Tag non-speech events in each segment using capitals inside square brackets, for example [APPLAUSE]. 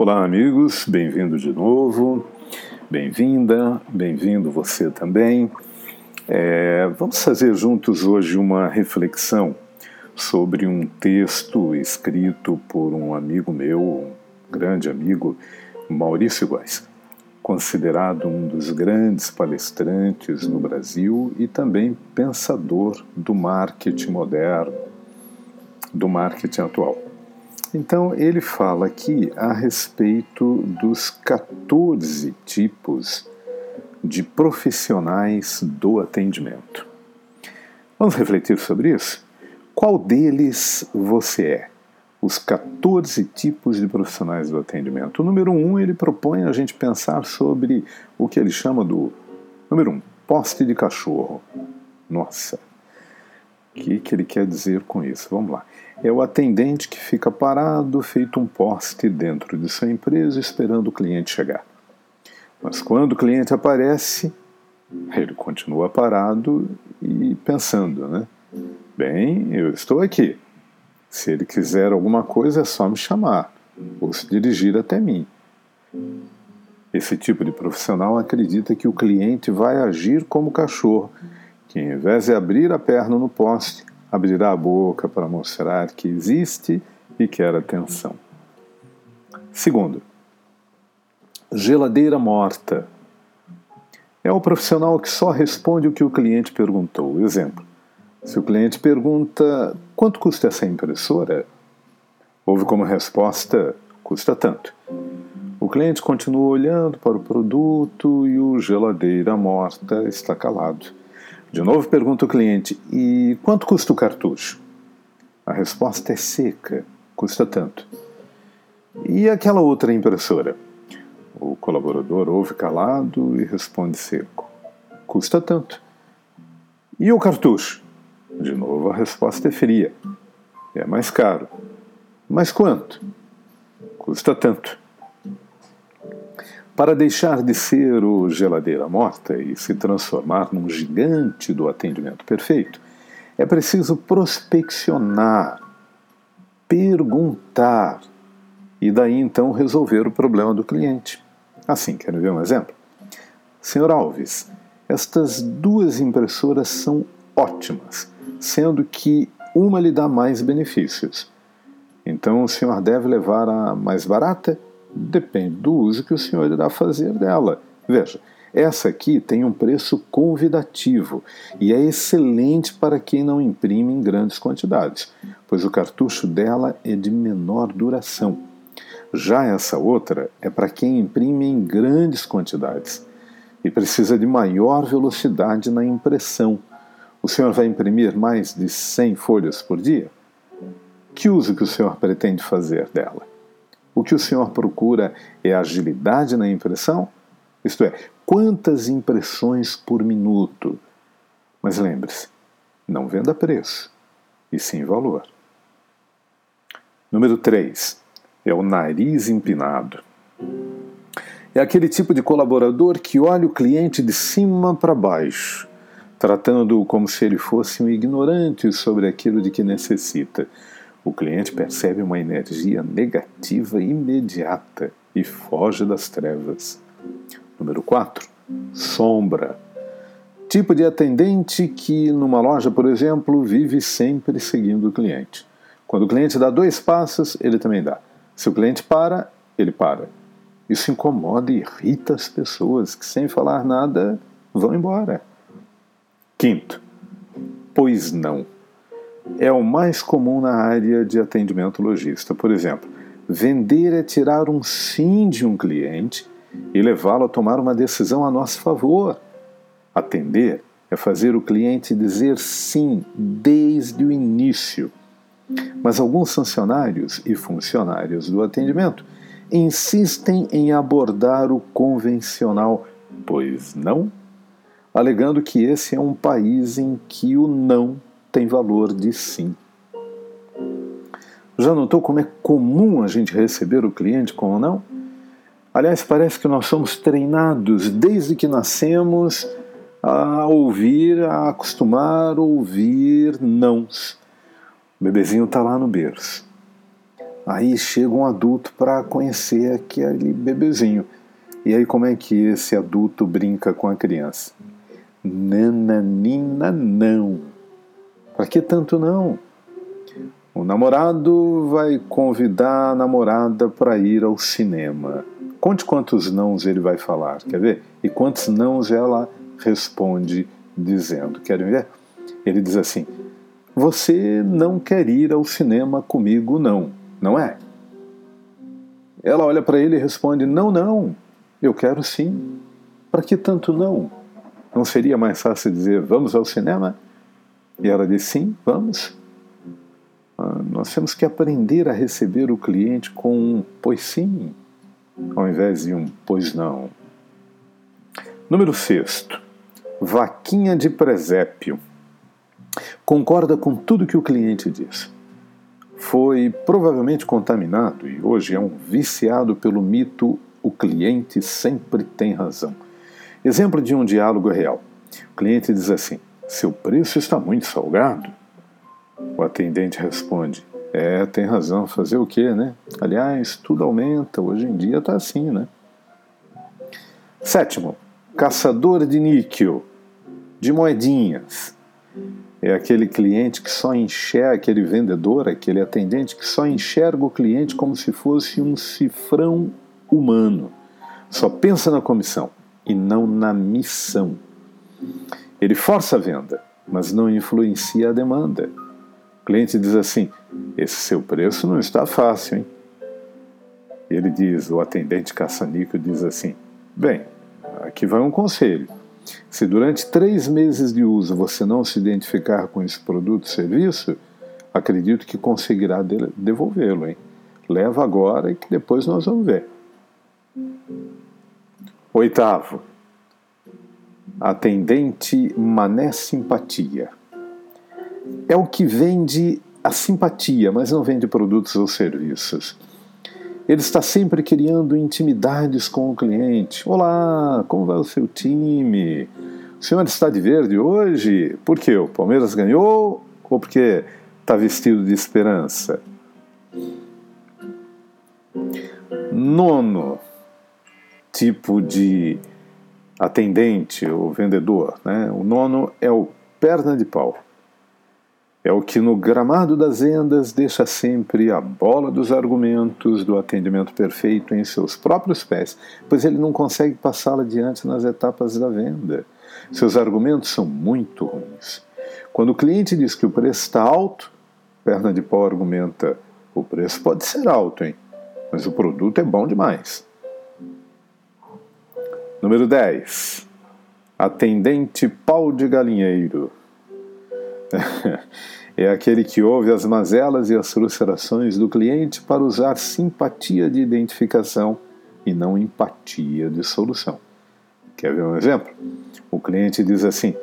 Olá, amigos, bem-vindo de novo, bem-vinda, bem-vindo você também. É, vamos fazer juntos hoje uma reflexão sobre um texto escrito por um amigo meu, um grande amigo, Maurício Góes, considerado um dos grandes palestrantes no Brasil e também pensador do marketing moderno, do marketing atual. Então, ele fala aqui a respeito dos 14 tipos de profissionais do atendimento. Vamos refletir sobre isso? Qual deles você é? Os 14 tipos de profissionais do atendimento. O número 1, um, ele propõe a gente pensar sobre o que ele chama do número 1, um, poste de cachorro. Nossa, que, que ele quer dizer com isso? Vamos lá é o atendente que fica parado, feito um poste dentro de sua empresa, esperando o cliente chegar. Mas quando o cliente aparece, ele continua parado e pensando, né? Bem, eu estou aqui. Se ele quiser alguma coisa, é só me chamar ou se dirigir até mim. Esse tipo de profissional acredita que o cliente vai agir como cachorro, que em vez de abrir a perna no poste, abrirá a boca para mostrar que existe e quer atenção. Segundo, geladeira morta. É o profissional que só responde o que o cliente perguntou. Exemplo: se o cliente pergunta quanto custa essa impressora, houve como resposta custa tanto. O cliente continua olhando para o produto e o geladeira morta está calado. De novo pergunta o cliente: e quanto custa o cartucho? A resposta é seca: custa tanto. E aquela outra impressora? O colaborador ouve calado e responde seco: custa tanto. E o cartucho? De novo a resposta é fria: é mais caro. Mas quanto? Custa tanto. Para deixar de ser o geladeira morta e se transformar num gigante do atendimento perfeito, é preciso prospeccionar, perguntar e daí então resolver o problema do cliente. Assim, querem ver um exemplo? Senhor Alves, estas duas impressoras são ótimas, sendo que uma lhe dá mais benefícios. Então o senhor deve levar a mais barata Depende do uso que o senhor irá fazer dela. Veja, essa aqui tem um preço convidativo e é excelente para quem não imprime em grandes quantidades, pois o cartucho dela é de menor duração. Já essa outra é para quem imprime em grandes quantidades e precisa de maior velocidade na impressão. O senhor vai imprimir mais de 100 folhas por dia? Que uso que o senhor pretende fazer dela? O que o senhor procura é agilidade na impressão? Isto é, quantas impressões por minuto? Mas lembre-se, não venda preço, e sim valor. Número 3 é o nariz empinado. É aquele tipo de colaborador que olha o cliente de cima para baixo, tratando-o como se ele fosse um ignorante sobre aquilo de que necessita o cliente percebe uma energia negativa imediata e foge das trevas. Número 4. Sombra. Tipo de atendente que, numa loja, por exemplo, vive sempre seguindo o cliente. Quando o cliente dá dois passos, ele também dá. Se o cliente para, ele para. Isso incomoda e irrita as pessoas que, sem falar nada, vão embora. Quinto, pois não é o mais comum na área de atendimento lojista. Por exemplo, vender é tirar um sim de um cliente e levá-lo a tomar uma decisão a nosso favor. Atender é fazer o cliente dizer sim desde o início. Mas alguns funcionários e funcionárias do atendimento insistem em abordar o convencional, pois não, alegando que esse é um país em que o não tem valor de sim. Já notou como é comum a gente receber o cliente com ou não? Aliás, parece que nós somos treinados desde que nascemos a ouvir, a acostumar a ouvir nãos. O bebezinho está lá no berço. Aí chega um adulto para conhecer aquele bebezinho. E aí como é que esse adulto brinca com a criança? Nananina não. Para que tanto não? O namorado vai convidar a namorada para ir ao cinema. Conte quantos nãos ele vai falar, quer ver? E quantos nãos ela responde dizendo. Querem ver? Ele diz assim: Você não quer ir ao cinema comigo, não, não é? Ela olha para ele e responde: Não, não, eu quero sim. Para que tanto não? Não seria mais fácil dizer: Vamos ao cinema? E ela diz: Sim, vamos. Ah, nós temos que aprender a receber o cliente com um pois sim, ao invés de um pois não. Número sexto, vaquinha de presépio. Concorda com tudo que o cliente diz. Foi provavelmente contaminado e hoje é um viciado pelo mito o cliente sempre tem razão. Exemplo de um diálogo real. O cliente diz assim: Seu preço está muito salgado. O atendente responde: É, tem razão, fazer o quê, né? Aliás, tudo aumenta, hoje em dia está assim, né? Sétimo, caçador de níquel, de moedinhas. É aquele cliente que só enxerga, aquele vendedor, aquele atendente que só enxerga o cliente como se fosse um cifrão humano. Só pensa na comissão e não na missão. Ele força a venda, mas não influencia a demanda cliente diz assim: Esse seu preço não está fácil, hein? Ele diz, o atendente caça-níquel diz assim: Bem, aqui vai um conselho. Se durante três meses de uso você não se identificar com esse produto ou serviço, acredito que conseguirá devolvê-lo, hein? Leva agora e que depois nós vamos ver. Oitavo, atendente mané simpatia é o que vende a simpatia, mas não vende produtos ou serviços. Ele está sempre criando intimidades com o cliente. Olá, como vai o seu time? O senhor está de verde hoje? Por quê? O Palmeiras ganhou ou porque está vestido de esperança? Nono tipo de atendente ou vendedor, né? O nono é o perna de pau. É o que no gramado das vendas deixa sempre a bola dos argumentos do atendimento perfeito em seus próprios pés, pois ele não consegue passá-la adiante nas etapas da venda. Seus argumentos são muito ruins. Quando o cliente diz que o preço está alto, perna de pau argumenta: o preço pode ser alto, hein? Mas o produto é bom demais. Número 10. Atendente pau de galinheiro. [LAUGHS] é aquele que ouve as mazelas e as frustrações do cliente para usar simpatia de identificação e não empatia de solução. Quer ver um exemplo? O cliente diz assim: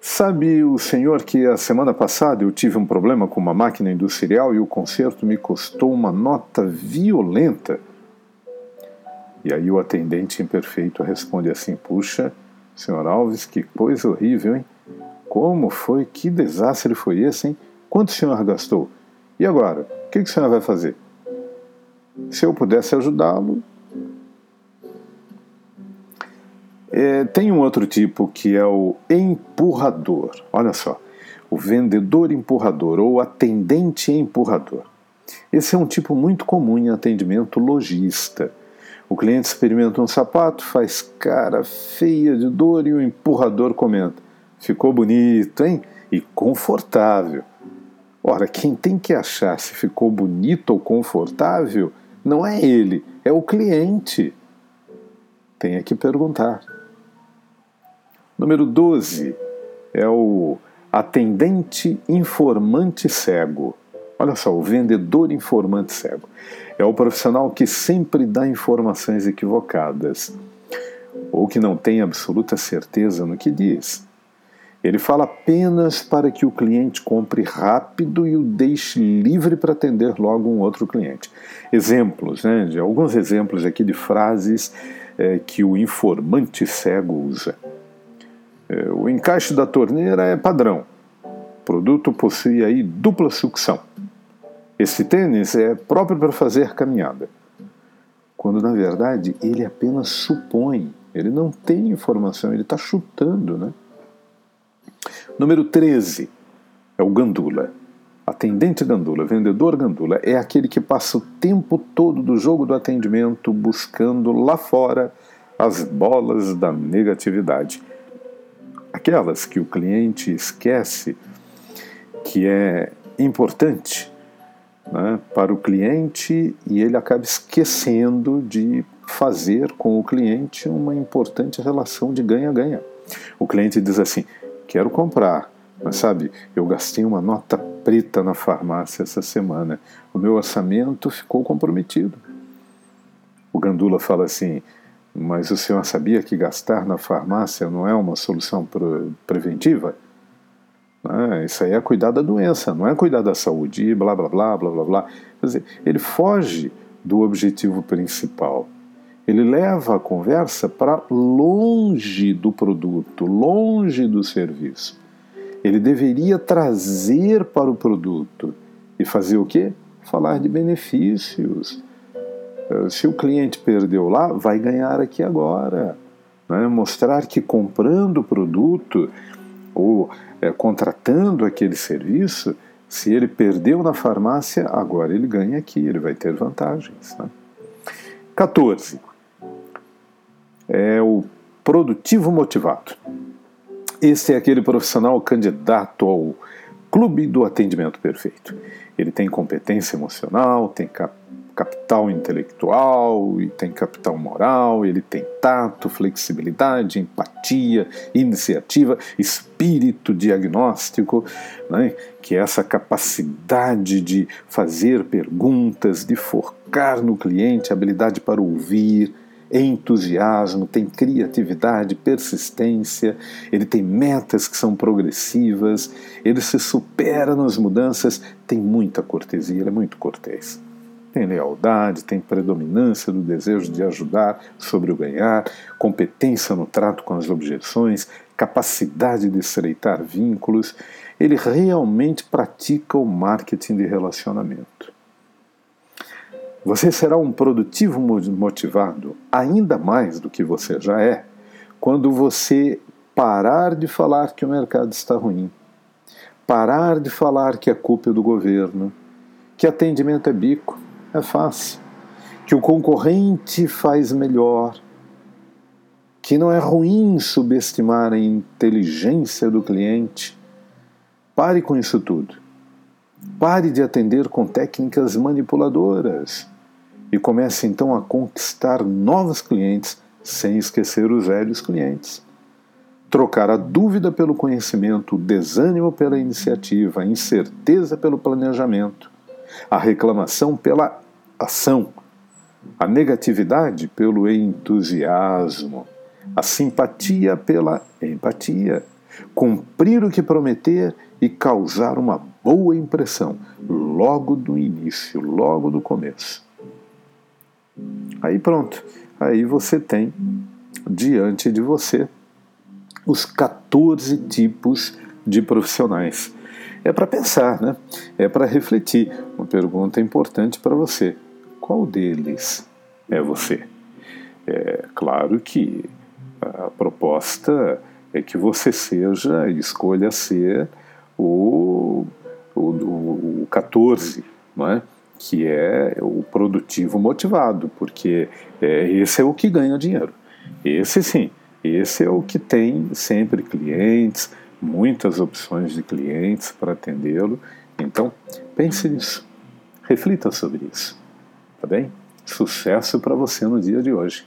Sabe o senhor que a semana passada eu tive um problema com uma máquina industrial e o conserto me custou uma nota violenta? E aí o atendente imperfeito responde assim: Puxa, senhor Alves, que coisa horrível, hein? Como foi? Que desastre foi esse, hein? Quanto o senhor gastou? E agora? O que, o senhor vai fazer? Se eu pudesse ajudá-lo. É, tem um outro tipo que é o empurrador. Olha só. O vendedor empurrador ou atendente empurrador. Esse é um tipo muito comum em atendimento lojista. O cliente experimenta um sapato, faz cara feia de dor e o empurrador comenta: ficou bonito, hein? E confortável. Ora, quem tem que achar se ficou bonito ou confortável não é ele, é o cliente. Tem que perguntar. Número 12 é o atendente informante cego. Olha só, o vendedor informante cego. É o profissional que sempre dá informações equivocadas ou que não tem absoluta certeza no que diz. Ele fala apenas para que o cliente compre rápido e o deixe livre para atender logo um outro cliente. Exemplos, né, alguns exemplos aqui de frases é, que o informante cego usa. É, o encaixe da torneira é padrão. O produto possui aí dupla sucção. Esse tênis é próprio para fazer caminhada. Quando na verdade ele apenas supõe, ele não tem informação, ele está chutando, né? Número 13 é o gandula. Atendente gandula, vendedor gandula, é aquele que passa o tempo todo do jogo do atendimento buscando lá fora as bolas da negatividade. Aquelas que o cliente esquece que é importante né, para o cliente e ele acaba esquecendo de fazer com o cliente uma importante relação de ganha-ganha. O cliente diz assim: quero comprar, mas sabe, eu gastei uma nota preta na farmácia essa semana, o meu orçamento ficou comprometido. O Gandula fala assim: mas o senhor sabia que gastar na farmácia não é uma solução preventiva? Ah, isso aí é cuidar da doença, não é cuidar da saúde, e blá blá blá blá blá blá. Quer dizer, ele foge do objetivo principal. Ele leva a conversa para longe do produto, longe do serviço. Ele deveria trazer para o produto e fazer o quê? Falar de benefícios. Eh, se o cliente perdeu lá, vai ganhar aqui agora. Né? Mostrar que comprando o produto ou é, contratando aquele serviço, se ele perdeu na farmácia, agora ele ganha aqui, ele vai ter vantagens. Né? 14. É o produtivo motivado. Esse é aquele profissional candidato ao clube do atendimento perfeito. Ele tem competência emocional, tem capital intelectual e tem capital moral, ele tem tato, flexibilidade, empatia, iniciativa, espírito diagnóstico, né? que é essa capacidade de fazer perguntas, de focar no cliente, habilidade para ouvir, entusiasmo, tem criatividade, persistência, ele tem metas que são progressivas, ele se supera nas mudanças, tem muita cortesia, ele é muito cortês. Tem lealdade, tem predominância do desejo de ajudar sobre o ganhar, competência no trato com as objeções, capacidade de estreitar vínculos. Ele realmente pratica o marketing de relacionamento. Você será um produtivo motivado ainda mais do que você já é quando você parar de falar que o mercado está ruim, parar de falar que a culpa é do governo, que atendimento é bico, é fácil, que o concorrente faz melhor, que não é ruim subestimar a inteligência do cliente. Pare com isso tudo. Pare de atender com técnicas manipuladoras e comece então a conquistar novos clientes sem esquecer os velhos clientes. Trocar a dúvida pelo conhecimento, o desânimo pela iniciativa, a incerteza pelo planejamento, a reclamação pela ação, a negatividade pelo entusiasmo, a simpatia pela empatia, cumprir o que prometer e causar uma boa impressão logo do início, logo do começo. Aí pronto, aí você tem diante de você os 14 tipos de profissionais. É para pensar, né? É para refletir. Uma pergunta importante para você: qual deles é você? É claro que a proposta é que você seja, escolha ser o, o, o 14, não é? que é o produtivo motivado, porque é, esse é o que ganha dinheiro. Esse sim, esse é o que tem sempre clientes, muitas opções de clientes para atendê-lo. Então, pense nisso, reflita sobre isso, tá bem? Sucesso para você no dia de hoje.